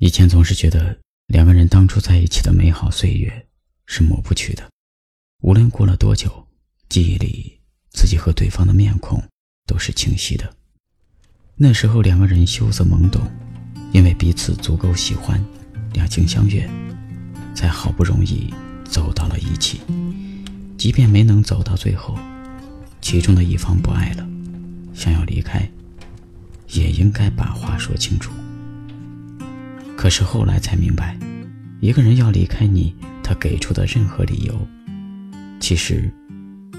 以前总是觉得两个人当初在一起的美好岁月是抹不去的，无论过了多久，记忆里自己和对方的面孔都是清晰的。那时候两个人羞涩懵懂，因为彼此足够喜欢，两情相悦，才好不容易走到了一起。即便没能走到最后，其中的一方不爱了，想要离开，也应该把话说清楚。可是后来才明白，一个人要离开你，他给出的任何理由，其实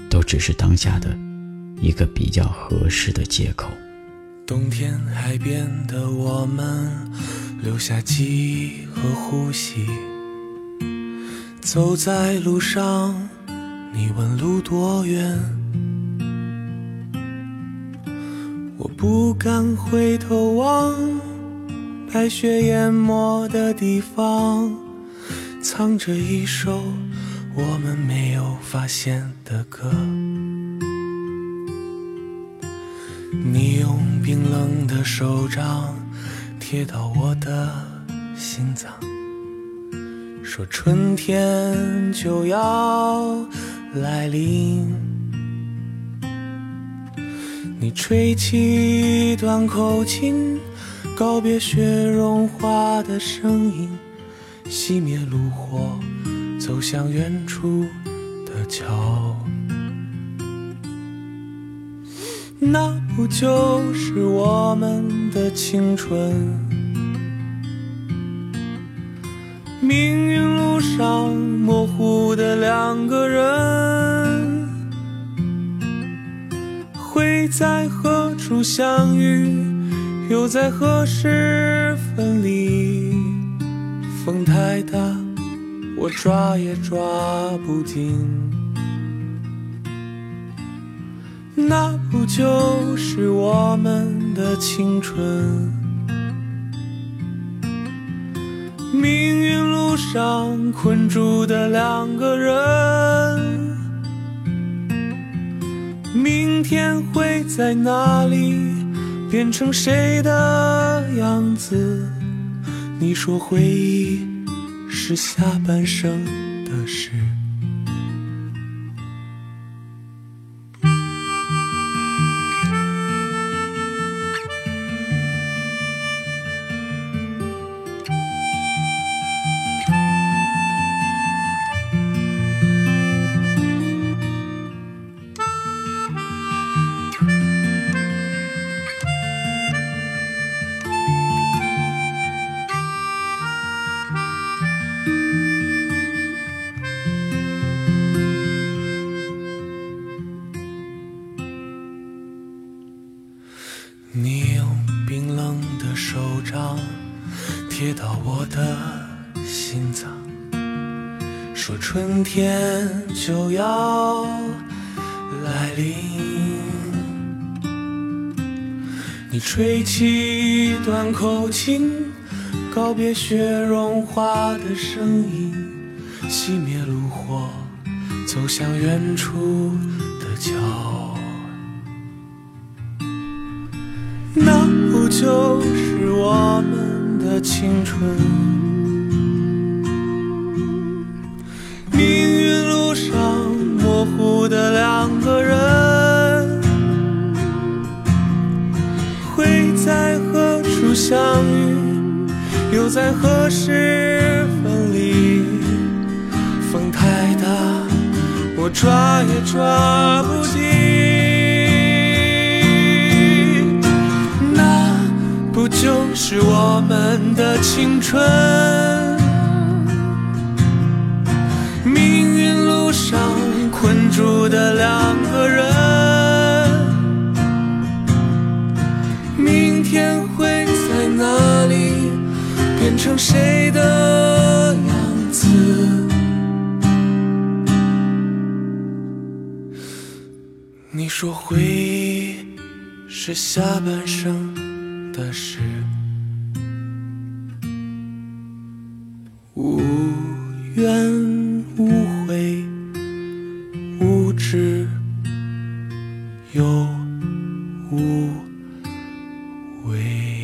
都只是当下的一个比较合适的借口。冬天海边的我们，留下记忆和呼吸。走在路上，你问路多远，我不敢回头望。白雪淹没的地方，藏着一首我们没有发现的歌。你用冰冷的手掌贴到我的心脏，说春天就要来临。你吹起短口琴。告别雪融化的声音，熄灭炉火，走向远处的桥。那不就是我们的青春？命运路上模糊的两个人，会在何处相遇？又在何时分离？风太大，我抓也抓不紧。那不就是我们的青春？命运路上困住的两个人，明天会在哪里？变成谁的样子？你说回忆是下半生的事。你用冰冷的手掌贴到我的心脏，说春天就要来临。你吹起一段口琴，告别雪融化的声音，熄灭炉火，走向远处的桥。那不就是我们的青春？命运路上模糊的两个人，会在何处相遇？又在何时分离？风太大，我抓也抓不紧。青春，命运路上困住的两个人，明天会在哪里变成谁的样子？你说回忆是下半生。的事，无怨无悔无知又无畏。